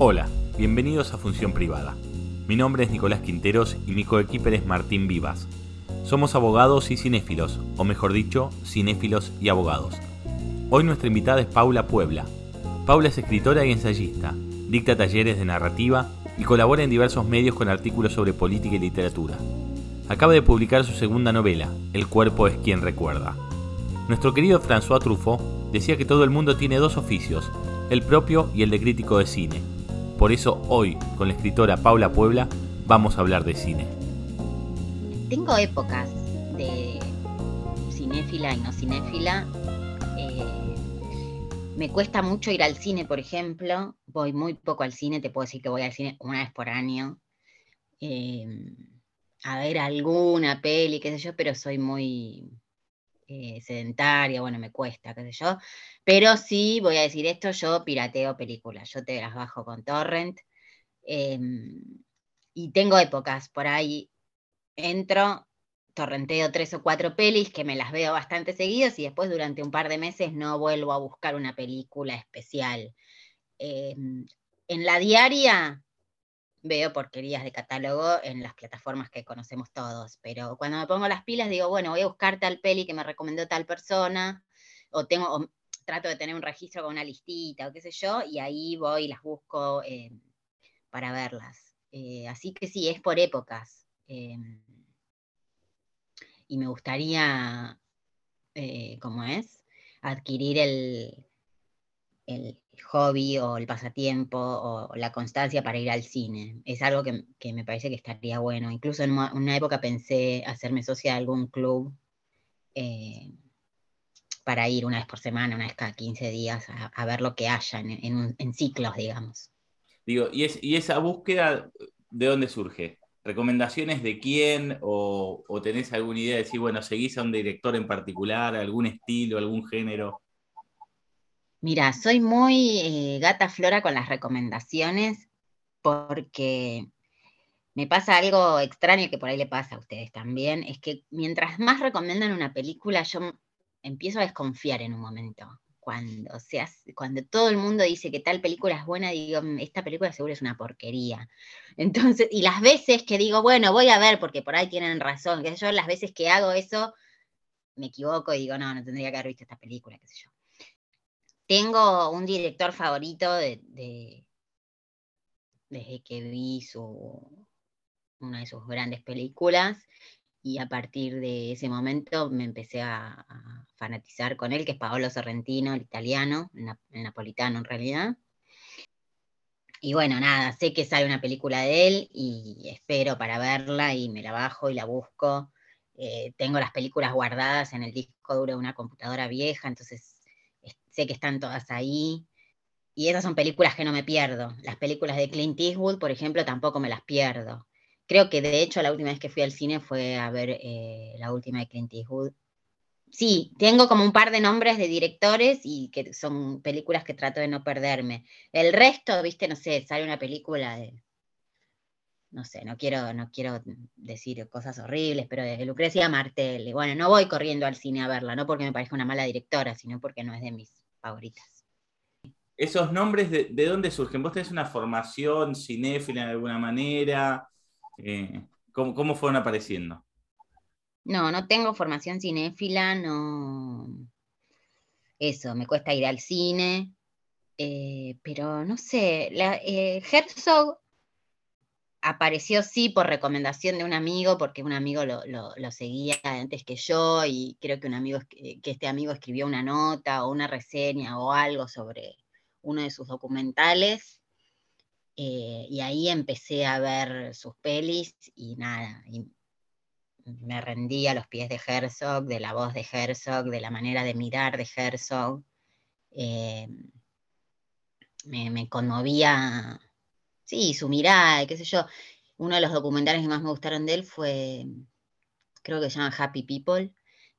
Hola, bienvenidos a Función Privada. Mi nombre es Nicolás Quinteros y mi coequiper es Martín Vivas. Somos abogados y cinéfilos, o mejor dicho, cinéfilos y abogados. Hoy nuestra invitada es Paula Puebla. Paula es escritora y ensayista, dicta talleres de narrativa y colabora en diversos medios con artículos sobre política y literatura. Acaba de publicar su segunda novela, El cuerpo es quien recuerda. Nuestro querido François Truffaut decía que todo el mundo tiene dos oficios, el propio y el de crítico de cine por eso hoy, con la escritora Paula Puebla, vamos a hablar de cine. Tengo épocas de cinéfila y no cinéfila. Eh, me cuesta mucho ir al cine, por ejemplo. Voy muy poco al cine, te puedo decir que voy al cine una vez por año. Eh, a ver alguna peli, qué sé yo, pero soy muy eh, sedentaria, bueno, me cuesta, qué sé yo. Pero sí, voy a decir esto, yo pirateo películas, yo te las bajo con torrent. Em, y tengo épocas, por ahí entro, torrenteo tres o cuatro pelis que me las veo bastante seguidos y después durante un par de meses no vuelvo a buscar una película especial. Em, en la diaria veo porquerías de catálogo en las plataformas que conocemos todos, pero cuando me pongo las pilas digo, bueno, voy a buscar tal peli que me recomendó tal persona, o tengo, trato de tener un registro con una listita o qué sé yo, y ahí voy y las busco eh, para verlas. Eh, así que sí, es por épocas. Eh, y me gustaría, ¿cómo es? Adquirir el, el hobby o el pasatiempo o la constancia para ir al cine. Es algo que, me parece que estaría bueno. Incluso en una, época pensé hacerme socia de algún club eh, para ir una vez por semana, una vez cada 15 días, a, ver lo que haya en, ciclos, digamos. Digo, ¿y, es, ¿y, esa búsqueda de dónde surge? ¿Recomendaciones de quién? O, ¿O tenés alguna idea de decir, bueno, seguís a un director en particular, algún estilo, algún género? Mira, soy muy eh, gata flora con las recomendaciones porque me pasa algo extraño que por ahí le pasa a ustedes también, es que mientras más recomiendan una película, yo empiezo a desconfiar en un momento. Cuando, cuando todo el mundo dice que tal película es buena, digo, mm, esta película seguro es una porquería. Entonces, y las veces que digo, bueno, voy a ver porque por ahí tienen razón, que yo las veces que hago eso, me equivoco y digo, no, no tendría que haber visto esta película, qué sé yo. Tengo un director favorito de, desde que vi su, una de sus grandes películas y a partir de ese momento me empecé a, fanatizar con él, que es Paolo Sorrentino, el italiano, el, napolitano en realidad. Y bueno, nada, sé que sale una película de él y espero para verla y me la bajo y la busco. Eh, tengo las películas guardadas en el disco duro de una computadora vieja, entonces sé que están todas ahí. Y esas son películas que no me pierdo. Las películas de Clint Eastwood, por ejemplo, tampoco me las pierdo. Creo que de hecho la última vez que fui al cine fue a ver eh, la última de Clint Eastwood. Sí, tengo como un par de nombres de directores y que son películas que trato de no perderme. El resto, viste, no sé, sale una película de, no sé, no quiero, no quiero decir cosas horribles, pero de Lucrecia Martel. Bueno, no voy corriendo al cine a verla, no porque me parezca una mala directora, sino porque no es de mis favoritas. ¿Esos nombres de, dónde surgen? ¿Vos tenés una formación cinéfila de alguna manera? Eh, ¿cómo, fueron apareciendo? No, no tengo formación cinéfila, no. Eso, me cuesta ir al cine, eh, pero no sé, la, eh, Herzog apareció sí por recomendación de un amigo, porque un amigo lo, seguía antes que yo y creo que un amigo que este amigo escribió una nota o una reseña o algo sobre uno de sus documentales. Eh, y ahí empecé a ver sus pelis y nada, y me rendí a los pies de Herzog, de la voz de Herzog, de la manera de mirar de Herzog. Eh, me conmovía sí, su mirada, qué sé yo. Uno de los documentales que más me gustaron de él fue, creo que se llama Happy People,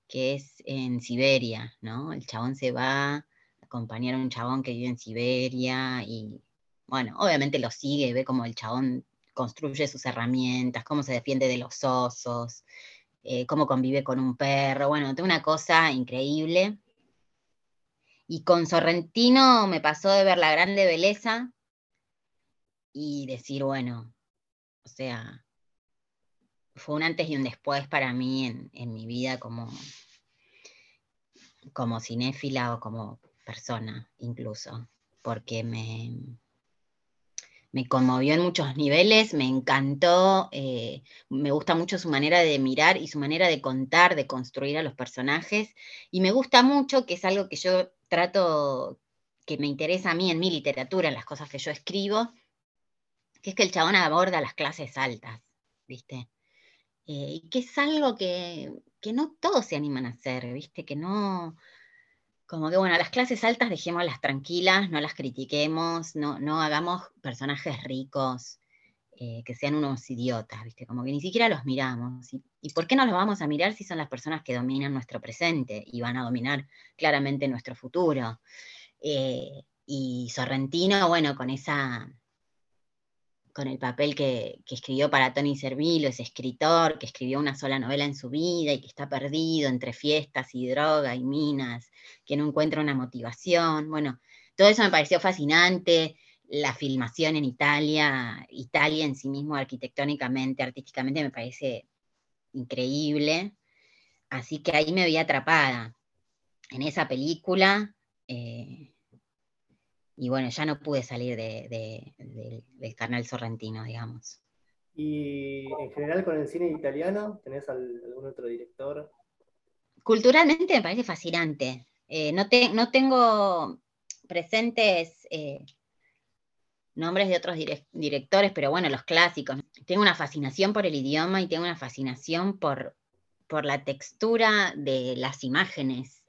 que es en Siberia, ¿no? El chabón se va a acompañar a un chabón que vive en Siberia y, bueno, obviamente lo sigue, ve cómo el chabón construye sus herramientas, cómo se defiende de los osos, eh, cómo convive con un perro, bueno, una cosa increíble. Y con Sorrentino me pasó de ver La Grande Belleza, y decir, bueno, o sea, fue un antes y un después para mí en, mi vida como, como cinéfila o como persona incluso, porque me, me conmovió en muchos niveles, me encantó, eh, me gusta mucho su manera de mirar y su manera de contar, de construir a los personajes, y me gusta mucho, que es algo que yo trato, que me interesa a mí en mi literatura, en las cosas que yo escribo, que es que el chabón aborda las clases altas, ¿viste? Eh, y que es algo que, que no todos se animan a hacer, ¿viste? Que no, como que bueno, las clases altas dejémoslas tranquilas, no las critiquemos, no, no hagamos personajes ricos eh, que sean unos idiotas, ¿viste? Como que ni siquiera los miramos. ¿Y, por qué no los vamos a mirar si son las personas que dominan nuestro presente y van a dominar claramente nuestro futuro? Eh, y Sorrentino, bueno, con esa con el papel que, escribió para Tony Servilo, ese escritor que escribió una sola novela en su vida y que está perdido entre fiestas y droga y minas, que no encuentra una motivación. Bueno, todo eso me pareció fascinante. La filmación en Italia, Italia en sí mismo arquitectónicamente, artísticamente, me parece increíble. Así que ahí me vi atrapada en esa película. Eh, y bueno, ya no pude salir del canal sorrentino, digamos. ¿Y en general con el cine italiano, tenés algún otro director? Culturalmente me parece fascinante. Eh, no, no, tengo presentes eh, nombres de otros directores, pero bueno, los clásicos. Tengo una fascinación por el idioma y tengo una fascinación por, por la textura de las imágenes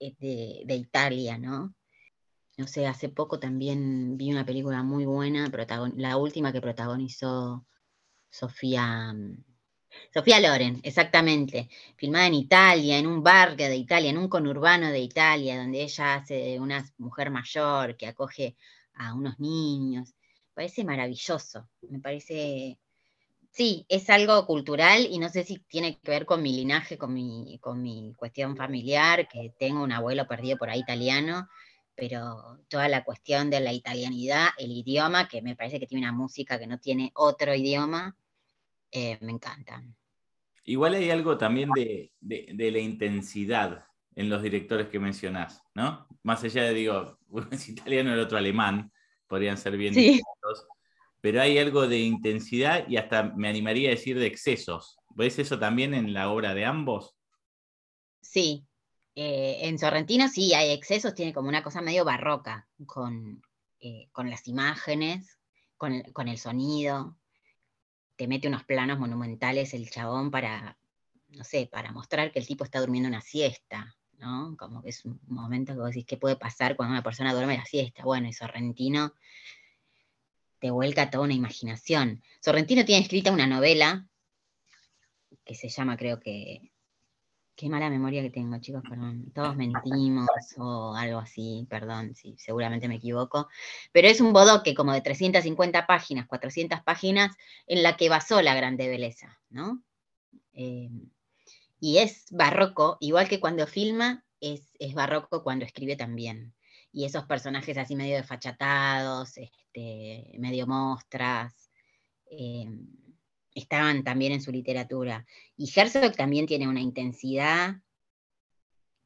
eh, de, de Italia, ¿no? No sé, hace poco también vi una película muy buena, la última que protagonizó Sofía, mm, Sofía Loren, exactamente, filmada en Italia, en un barrio de Italia, en un conurbano de Italia, donde ella hace una mujer mayor que acoge a unos niños. Parece maravilloso, me parece, sí, es algo cultural y no sé si tiene que ver con mi linaje, con mi, con mi cuestión familiar, que tengo un abuelo perdido por ahí italiano pero toda la cuestión de la italianidad, el idioma, que me parece que tiene una música que no tiene otro idioma, eh, me encanta. Igual hay algo también de, la intensidad en los directores que mencionás, ¿no? Más allá de, digo, uno es italiano y el otro alemán, podrían ser bien distintos, pero hay algo de intensidad y hasta me animaría a decir de excesos. ¿Ves eso también en la obra de ambos? Sí, eh, en Sorrentino sí hay excesos, tiene como una cosa medio barroca con, eh, las imágenes, con el, sonido. Te mete unos planos monumentales el chabón para, no sé, para mostrar que el tipo está durmiendo una siesta, ¿no? Como que es un momento que vos decís, ¿qué puede pasar cuando una persona duerme la siesta? Bueno, y Sorrentino te vuelca toda una imaginación. Sorrentino tiene escrita una novela que se llama, creo que, Qué mala memoria que tengo, chicos, perdón. Todos mentimos o algo así, perdón, sí, seguramente me equivoco. Pero es un bodoque como de 350 páginas, 400 páginas, en la que basó la grande belleza, ¿no? Eh, y es barroco, igual que cuando filma, es, barroco cuando escribe también. Y esos personajes así medio desfachatados, este, medio mostras. Eh, estaban también en su literatura. Y Herzog también tiene una intensidad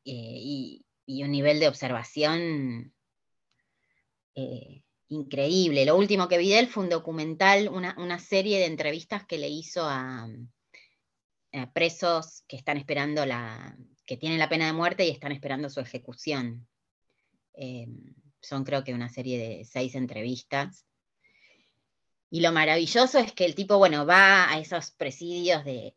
eh, y, un nivel de observación eh, increíble. Lo último que vi de él fue un documental, una, serie de entrevistas que le hizo a, presos que están esperando la, que tienen la pena de muerte y están esperando su ejecución. Eh, son creo que una serie de seis entrevistas y lo maravilloso es que el tipo, bueno, va a esos presidios de,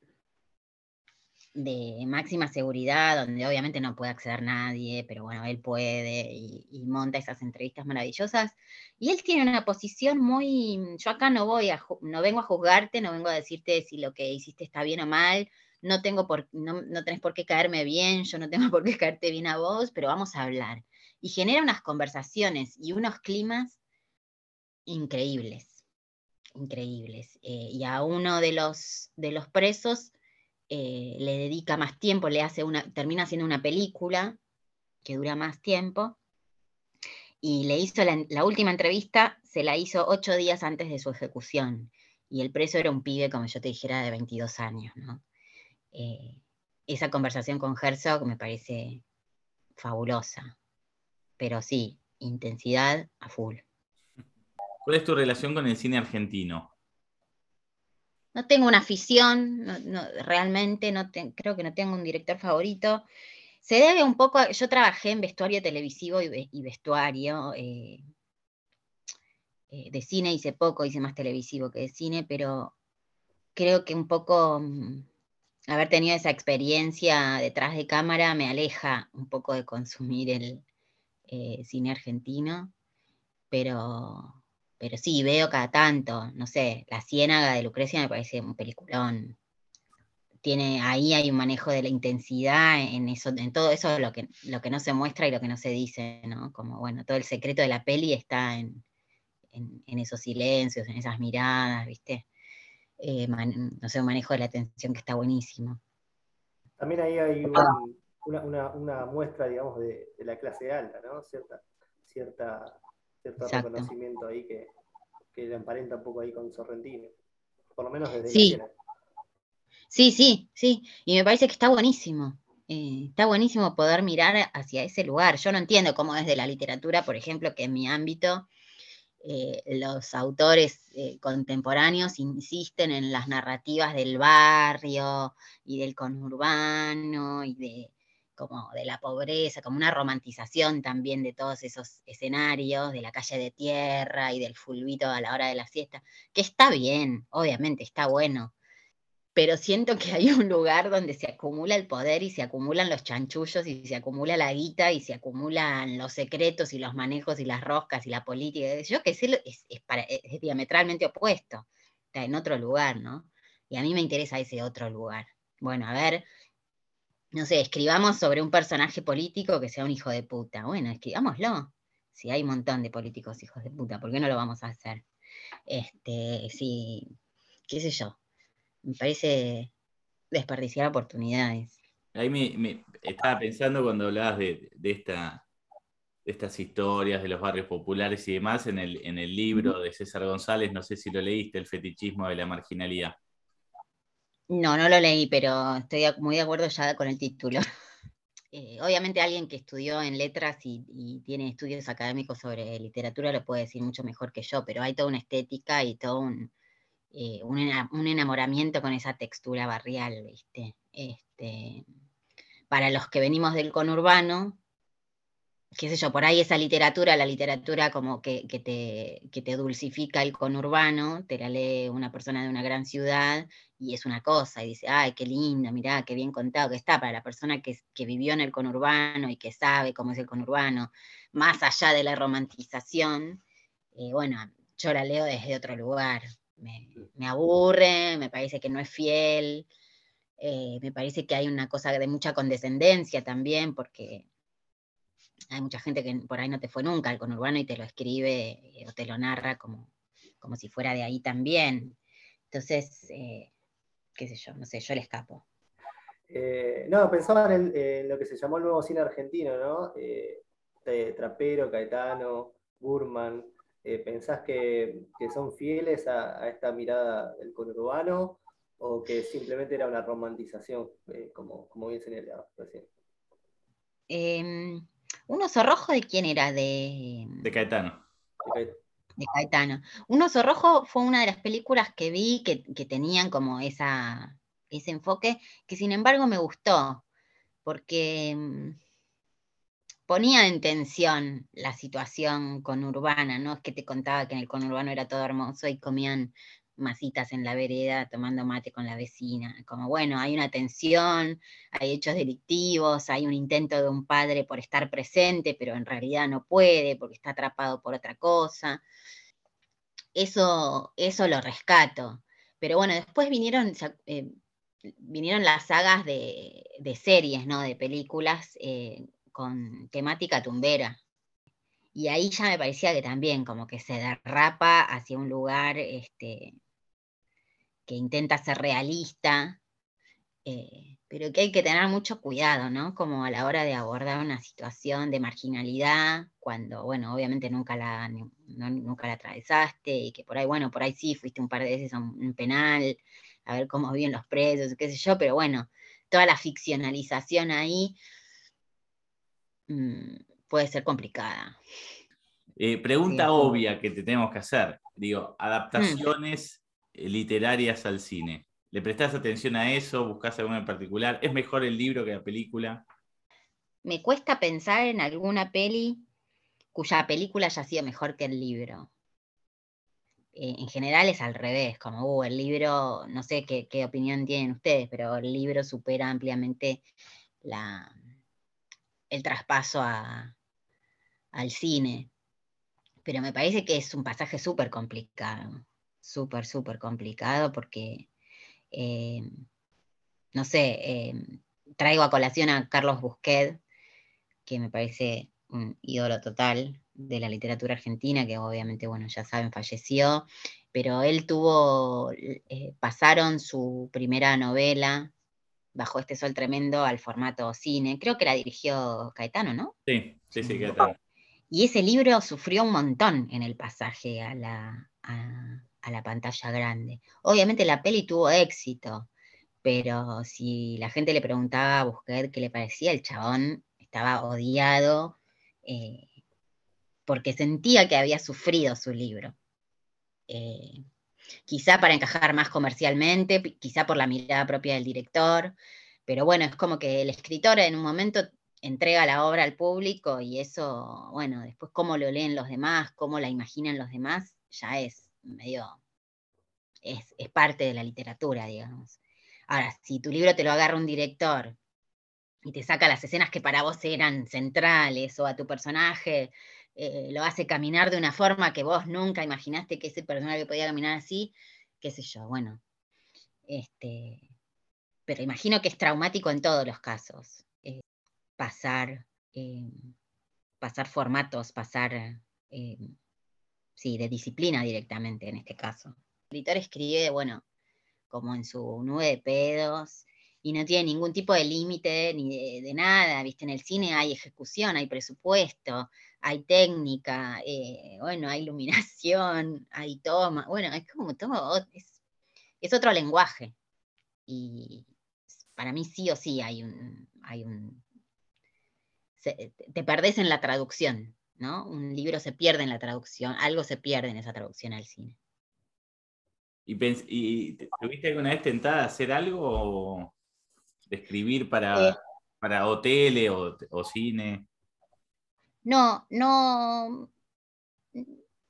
de máxima seguridad, donde obviamente no puede acceder nadie, pero bueno, él puede y, monta esas entrevistas maravillosas. Y él tiene una posición muy, yo acá no voy a, no vengo a juzgarte, no vengo a decirte si lo que hiciste está bien o mal, no tengo por, no, no tenés por qué caerme bien, yo no tengo por qué caerte bien a vos, pero vamos a hablar. Y genera unas conversaciones y unos climas increíbles increíbles. Eh, y a uno de los, de los presos eh, le dedica más tiempo, le hace una, termina haciendo una película que dura más tiempo. Y le hizo la, última entrevista, se la hizo ocho días antes de su ejecución y el preso era un pibe, como yo te dijera, de 22 años. Eh, esa conversación con Herzog me parece fabulosa, pero sí, intensidad a full. ¿Cuál es tu relación con el cine argentino? No tengo una afición, realmente no creo que no tengo un director favorito. Se debe un poco, yo trabajé en vestuario televisivo y, vestuario, eh, eh, de cine hice poco, hice más televisivo que de cine, pero creo que un poco mm, haber tenido esa experiencia detrás de cámara me aleja un poco de consumir el eh, cine argentino, pero, pero sí, veo cada tanto, no sé, La Ciénaga de Lucrecia me parece un peliculón. Tiene, ahí hay un manejo de la intensidad en eso, en todo eso lo que, lo que no se muestra y lo que no se dice, ¿no? Como bueno, todo el secreto de la peli está en, en, esos silencios, en esas miradas, ¿viste? Eh, no sé, un manejo de la atención que está buenísimo. También ahí hay una, muestra, digamos, de, la clase alta, ¿no? Cierta, cierta, cierto reconocimiento ahí que, que le emparenta un poco ahí con Sorrentino, por lo menos desde sí. Sí, sí, sí, y me parece que está buenísimo. Eh, está buenísimo poder mirar hacia ese lugar. Yo no entiendo cómo desde la literatura, por ejemplo, que en mi ámbito eh, los autores eh, contemporáneos insisten en las narrativas del barrio y del conurbano y de, como de la pobreza, como una romantización también de todos esos escenarios, de la calle de tierra y del fulbito a la hora de la siesta, que está bien, obviamente está bueno, pero siento que hay un lugar donde se acumula el poder y se acumulan los chanchullos y se acumula la guita y se acumulan los secretos y los manejos y las roscas y la política. Yo que sé, es, es, diametralmente opuesto, está en otro lugar, ¿no? Y a mí me interesa ese otro lugar. Bueno, a ver, no sé, escribamos sobre un personaje político que sea un hijo de puta. Bueno, escribámoslo. Si hay un montón de políticos hijos de puta, ¿por qué no lo vamos a hacer? Este, sí, qué sé yo me parece desperdiciar oportunidades. Ahí me, estaba pensando cuando hablabas de, esta, estas historias de los barrios populares y demás en el, en el libro de César González, no sé si lo leíste, El fetichismo de la marginalidad. No, no lo leí, pero estoy muy de acuerdo ya con el título. Eh, obviamente alguien que estudió en letras y, tiene estudios académicos sobre literatura lo puede decir mucho mejor que yo, pero hay toda una estética y todo un, eh, un, enamoramiento con esa textura barrial, ¿viste? Este, para los que venimos del conurbano, qué sé yo, por ahí esa literatura, la literatura como que, te, te dulcifica el conurbano, te la lee una persona de una gran ciudad y es una cosa, y dice, ay, qué lindo, mirá, qué bien contado que está, para la persona que, vivió en el conurbano y que sabe cómo es el conurbano, más allá de la romantización, eh, bueno, yo la leo desde otro lugar, me, aburre, me parece que no es fiel, eh, me parece que hay una cosa de mucha condescendencia también, porque hay mucha gente que por ahí no te fue nunca al conurbano y te lo escribe eh, o te lo narra como, como si fuera de ahí también. Entonces, eh, qué sé yo, no sé, yo le escapo. no, pensaba en, lo que se llamó el nuevo cine argentino, ¿no? Trapero, Caetano, Burman, eh, ¿Pensás que, son fieles a, esta mirada del conurbano o que simplemente era una romantización, eh, como, como bien señalaba recién? ¿Un oso rojo de quién era? De, de Caetano. De Caetano. Un oso rojo fue una de las películas que vi que, que tenían como esa, ese enfoque, que sin embargo me gustó, porque em, ponía en tensión la situación conurbana, ¿no? Es que te contaba que en el conurbano era todo hermoso y comían masitas en la vereda tomando mate con la vecina. Como bueno, hay una tensión, hay hechos delictivos, hay un intento de un padre por estar presente, pero en realidad no puede porque está atrapado por otra cosa. Eso, eso lo rescato. Pero bueno, después vinieron, eh, vinieron las sagas de, series, ¿no? De películas eh, con temática tumbera. Y ahí ya me parecía que también como que se derrapa hacia un lugar este, que intenta ser realista, eh, pero que hay que tener mucho cuidado, ¿no? Como a la hora de abordar una situación de marginalidad, cuando, bueno, obviamente nunca la, nunca la atravesaste y que por ahí, bueno, por ahí sí fuiste un par de veces a un, penal a ver cómo viven los presos, qué sé yo, pero bueno, toda la ficcionalización ahí mm, puede ser complicada. Eh, pregunta obvia que te tenemos que hacer. Digo, adaptaciones eh, literarias al cine. ¿Le prestás atención a eso? ¿Buscás alguna en particular? ¿Es mejor el libro que la película? Me cuesta pensar en alguna peli cuya película haya sido mejor que el libro. Eh, en general es al revés, como uh, el libro, no sé qué, opinión tienen ustedes, pero el libro supera ampliamente el traspaso al cine. Pero me parece que es un pasaje súper complicado, súper, súper complicado porque eh, no sé, eh, traigo a colación a Carlos Busquet, que me parece un ídolo total de la literatura argentina, que obviamente, bueno, ya saben, falleció, pero él tuvo, eh, pasaron su primera novela, Bajo este sol tremendo, al formato cine, creo que la dirigió Caetano, ¿no? Sí, sí, sí, Caetano. Y ese libro sufrió un montón en el pasaje a la, a la pantalla grande. Obviamente la peli tuvo éxito, pero si la gente le preguntaba a Busquet qué le parecía, el chabón estaba odiado eh, porque sentía que había sufrido su libro. Eh, quizá para encajar más comercialmente, quizá por la mirada propia del director, pero bueno, es como que el escritor en un momento entrega la obra al público y eso, bueno, después cómo lo leen los demás, cómo la imaginan los demás, ya es medio, es, parte de la literatura, digamos. Ahora, si tu libro te lo agarra un director y te saca las escenas que para vos eran centrales o a tu personaje eh, lo hace caminar de una forma que vos nunca imaginaste que ese personaje podía caminar así, qué sé yo, bueno. Este, pero imagino que es traumático en todos los casos. Eh, pasar, eh, pasar formatos, pasar sí, de disciplina directamente en este caso. El escritor escribe, bueno, como en su nube de pedos y no tiene ningún tipo de límite ni de, nada, ¿viste? En el cine hay ejecución, hay presupuesto, hay técnica, eh, bueno, hay iluminación, hay toma, bueno, es como todo, es, otro lenguaje. Y para mí sí o sí hay un, hay un, te perdés en la traducción, ¿no? Un libro se pierde en la traducción, algo se pierde en esa traducción al cine. ¿Y, y tuviste alguna vez tentada a hacer algo de escribir para, eh. para o o, cine? No, no,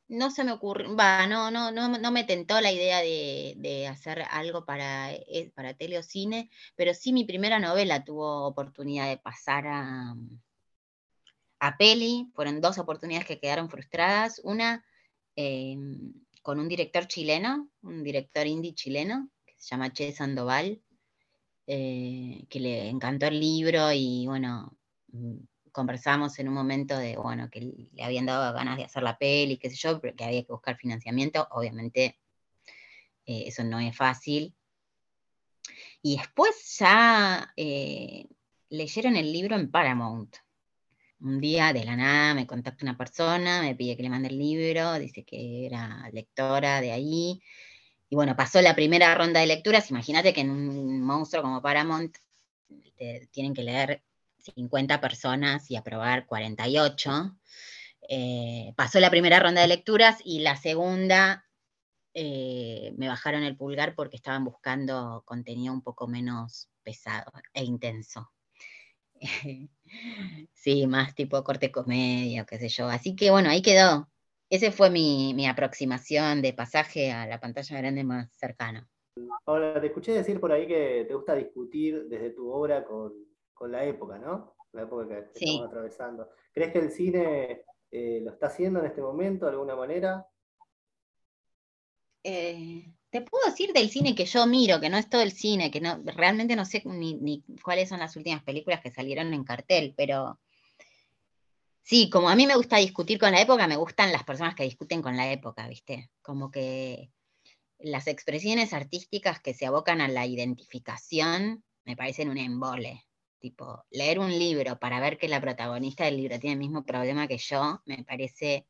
no se me ocurrió, va, no, no, no, me tentó la idea de, hacer algo para, eh, para tele o cine, pero sí mi primera novela tuvo oportunidad de pasar a, a peli, fueron dos oportunidades que quedaron frustradas, una em, con un director chileno, un director indie chileno, que se llama Che Sandoval, eh, que le encantó el libro y bueno, mm, conversamos en un momento de, bueno, que le habían dado ganas de hacer la peli, qué sé yo, pero que había que buscar financiamiento, obviamente eh, eso no es fácil. Y después ya eh, leyeron el libro en Paramount, un día de la nada me contacta una persona, me pide que le mande el libro, dice que era lectora de ahí. Y bueno, pasó la primera ronda de lecturas. Imagínate que en un monstruo como Paramount tienen que leer 50 personas y aprobar 48. Eh, pasó la primera ronda de lecturas y la segunda eh, me bajaron el pulgar porque estaban buscando contenido un poco menos pesado e intenso. sí, más tipo corte comedia, qué sé yo. Así que bueno, ahí quedó. Ese fue mi, aproximación de pasaje a la pantalla grande más cercana. Ahora, te escuché decir por ahí que te gusta discutir desde tu obra con, la época, ¿no? La época que, estamos atravesando. ¿Crees que el cine eh, lo está haciendo en este momento de alguna manera? Eh, te puedo decir del cine que yo miro, que no es todo el cine, que no, realmente no sé ni, cuáles son las últimas películas que salieron en cartel, pero sí, como a mí me gusta discutir con la época, me gustan las personas que discuten con la época, ¿viste? Como que las expresiones artísticas que se abocan a la identificación me parecen un embole. Tipo, leer un libro para ver que la protagonista del libro tiene el mismo problema que yo, me parece,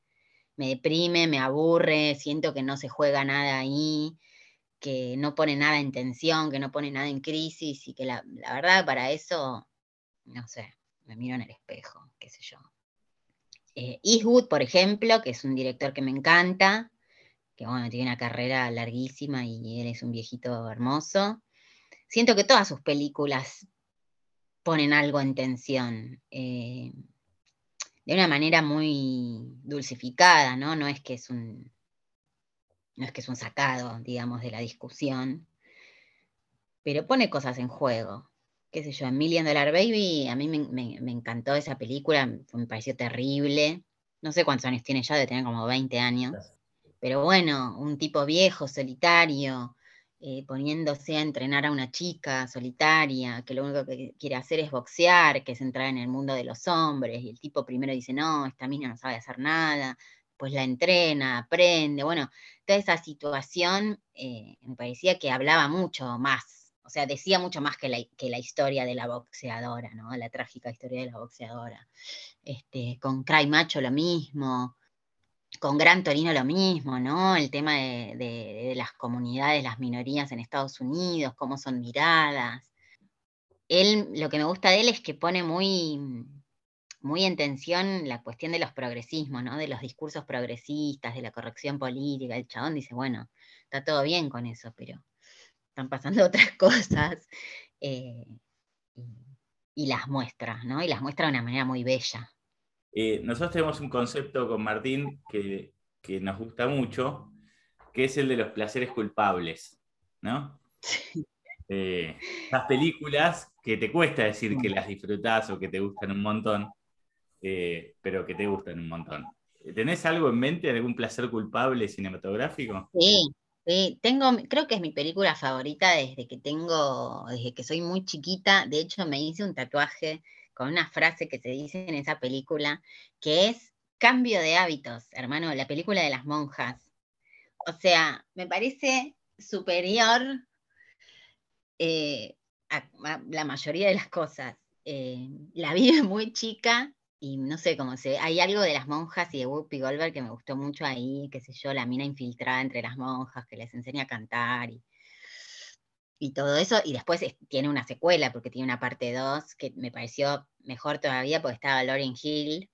me deprime, me aburre, siento que no se juega nada ahí, que no pone nada en tensión, que no pone nada en crisis y que la, verdad para eso, no sé, me miro en el espejo, qué sé yo. Eh, Eastwood, por ejemplo, que es un director que me encanta, que bueno, tiene una carrera larguísima y él es un viejito hermoso. Siento que todas sus películas ponen algo en tensión, eh, de una manera muy dulcificada, ¿no? No es que es un, no es que es un sacado, digamos, de la discusión, pero pone cosas en juego. Qué sé yo, en Million Dollar Baby, a mí me, encantó esa película, me pareció terrible. No sé cuántos años tiene ya, de tener como 20 años. Pero bueno, un tipo viejo, solitario, eh, poniéndose a entrenar a una chica solitaria, que lo único que quiere hacer es boxear, que es entrar en el mundo de los hombres, y el tipo primero dice, no, esta mina no sabe hacer nada, pues la entrena, aprende, bueno, toda esa situación eh, me parecía que hablaba mucho más, o sea, decía mucho más que la, que la, historia de la boxeadora, ¿no? La trágica historia de la boxeadora. Este, con Cry Macho lo mismo, con Gran Torino lo mismo, ¿no? El tema de, las comunidades, las minorías en Estados Unidos, cómo son miradas. Él, lo que me gusta de él es que pone muy, muy en tensión la cuestión de los progresismos, ¿no? De los discursos progresistas, de la corrección política. El chabón dice, bueno, está todo bien con eso, pero están pasando otras cosas. Eh, y las muestra, ¿no? Y las muestra de una manera muy bella. Eh, nosotros tenemos un concepto con Martín que, nos gusta mucho, que es el de los placeres culpables, ¿no? Eh, las películas que te cuesta decir que las disfrutás o que te gustan un montón, eh, pero que te gustan un montón. ¿Tenés algo en mente, algún placer culpable cinematográfico? Sí, sí, tengo, creo que es mi película favorita desde que tengo, desde que soy muy chiquita. De hecho, me hice un tatuaje con una frase que se dice en esa película, que es cambio de hábitos, hermano, la película de las monjas. O sea, me parece superior eh, a, la mayoría de las cosas. Eh, la vi muy chica y no sé cómo se. Hay algo de las monjas y de Whoopi Goldberg que me gustó mucho ahí, qué sé yo, la mina infiltrada entre las monjas que les enseña a cantar y y todo eso, y después tiene una secuela, porque tiene una parte 2 que me pareció mejor todavía, porque estaba Lauren Hill.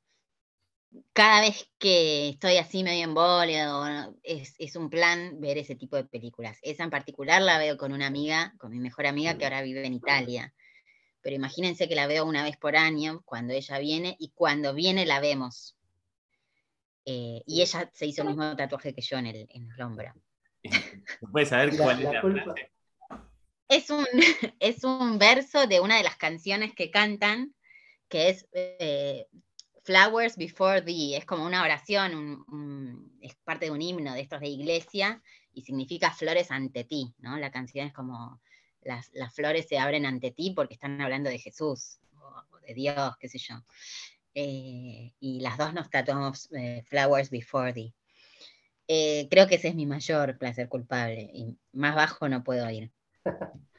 Cada vez que estoy así medio en es, es un plan ver ese tipo de películas. Esa en particular la veo con una amiga, con mi mejor amiga, que ahora vive en Italia. Pero imagínense que la veo una vez por año, cuando ella viene, y cuando viene la vemos. Eh, y ella se hizo el mismo tatuaje que yo en el, en el hombro. ¿Puedes saber cuál es la frase? es un, es un verso de una de las canciones que cantan, que es eh, Flowers Before Thee, es como una oración, es parte de un himno de estos de iglesia y significa flores ante ti, ¿no? La canción es como las, flores se abren ante ti porque están hablando de Jesús o, de Dios, qué sé yo. Eh, y las dos nos tatuamos eh, Flowers Before Thee. creo que ese es mi mayor placer culpable y más bajo no puedo ir.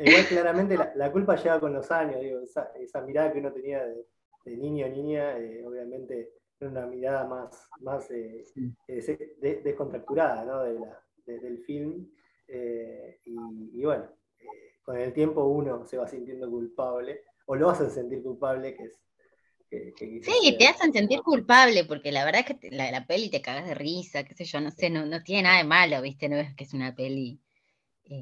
Igual claramente la, culpa llega con los años, digo, esa, mirada que uno tenía de, niño o niña, eh, obviamente era una mirada más, más eh, eh, descontracturada del film. Y, bueno, con el tiempo uno se va sintiendo culpable, o lo hacen sentir culpable, que es sí, te hacen sentir culpable, porque la verdad es que la, la, peli te cagas de risa, qué sé yo, no sé, no, no tiene nada de malo, ¿viste? No es que es una peli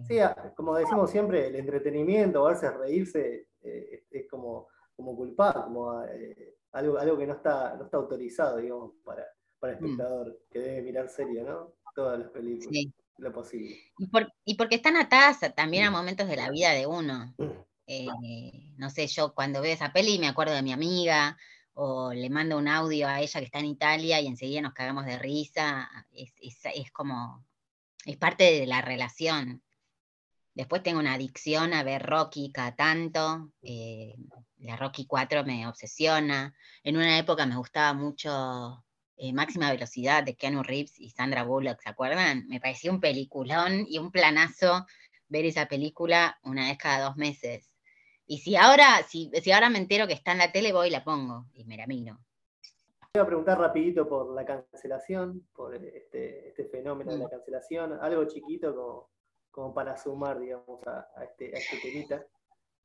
Sí, como decimos siempre, el entretenimiento, a veces reírse, eh, es como, como culpar, como eh, algo, algo que no está, no está autorizado, digamos, para, para el mm. espectador, que debe mirar serio, ¿no? Todas las películas, lo posible. Y, porque están atadas también a momentos de la vida de uno. Eh, no sé, yo cuando veo esa peli me acuerdo de mi amiga, o le mando un audio a ella que está en Italia y enseguida nos cagamos de risa, es, es como, es parte de la relación. Después tengo una adicción a ver Rocky cada tanto. Eh, la Rocky 4 me obsesiona. En una época me gustaba mucho eh, Máxima Velocidad de Keanu Reeves y Sandra Bullock, ¿se acuerdan? Me parecía un peliculón y un planazo ver esa película una vez cada dos meses. Y si ahora, si, si ahora me entero que está en la tele, voy y la pongo y me la miro. Voy a preguntar rapidito por la cancelación, por este, este fenómeno de la mm. cancelación, algo chiquito como, como para sumar, digamos, a, este, a este temita.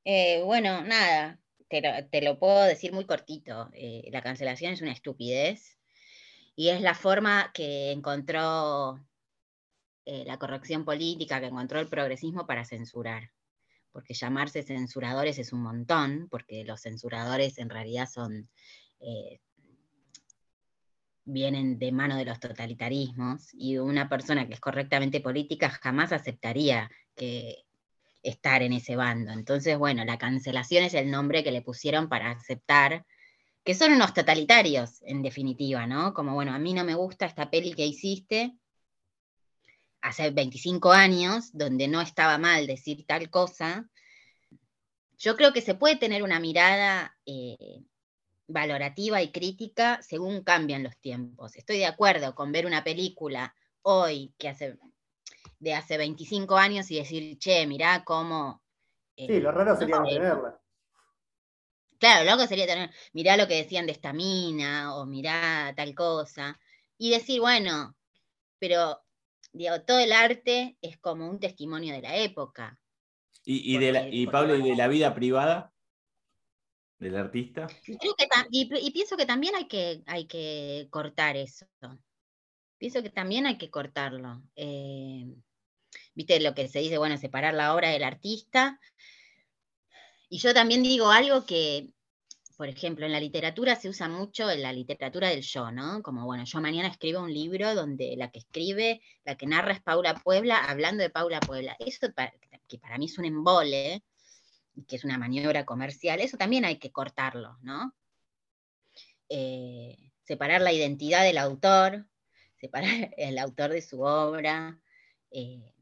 Eh, bueno, nada, te lo, puedo decir muy cortito. Eh, la cancelación es una estupidez y es la forma que encontró eh, la corrección política, que encontró el progresismo para censurar porque llamarse censuradores es un montón, porque los censuradores en realidad son, eh, vienen de mano de los totalitarismos, y una persona que es correctamente política jamás aceptaría que estar en ese bando. Entonces, bueno, la cancelación es el nombre que le pusieron para aceptar que son unos totalitarios, en definitiva, ¿no? Como, bueno, a mí no me gusta esta peli que hiciste, hace 25 años, donde no estaba mal decir tal cosa, yo creo que se puede tener una mirada eh, valorativa y crítica según cambian los tiempos. Estoy de acuerdo con ver una película hoy que hace de hace 25 años y decir, che, mirá cómo... Eh, sí, lo raro sería no tenerla. Claro, lo loco sería tener, mirá lo que decían de esta mina, o mirá tal cosa, y decir, bueno, pero digo, todo el arte es como un testimonio de la época. ¿Y, de la, y Pablo, y de la vida privada del artista? Y, pienso que también hay que, hay que cortar eso. Pienso que también hay que cortarlo. Eh, Viste lo que se dice, bueno, separar la obra del artista. Y yo también digo algo que por ejemplo, en la literatura se usa mucho en la literatura del yo, ¿no? Como, bueno, yo mañana escribo un libro donde la que escribe, la que narra es Paula Puebla, hablando de Paula Puebla. Eso que para mí es un embole, que es una maniobra comercial, eso también hay que cortarlo, ¿no? Eh, separar la identidad del autor, separar el autor de su obra. Eh,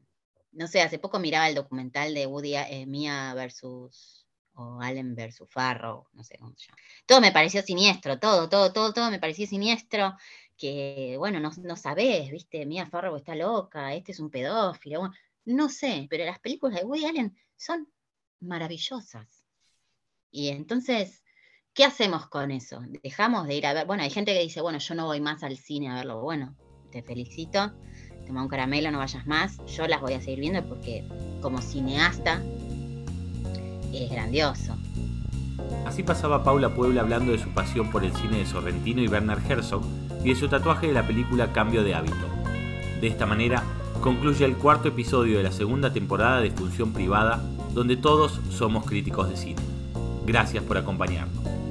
no sé, hace poco miraba el documental de Woody eh, Mia versus o Allen versus Farrow, no sé cómo se llama. Todo me pareció siniestro, todo, todo, todo, todo me pareció siniestro, que bueno, no, no sabés, viste, Mia Farrow está loca, este es un pedófilo, no sé, pero las películas de Woody Allen son maravillosas. Y entonces, ¿qué hacemos con eso? Dejamos de ir a ver, bueno, hay gente que dice, bueno, yo no voy más al cine a verlo, bueno, te felicito, toma un caramelo, no vayas más, yo las voy a seguir viendo porque como cineasta es grandioso. Así pasaba Paula Puebla hablando de su pasión por el cine de Sorrentino y Bernard Herzog y de su tatuaje de la película Cambio de hábito. De esta manera, concluye el cuarto episodio de la segunda temporada de Función Privada, donde todos somos críticos de cine. Gracias por acompañarnos.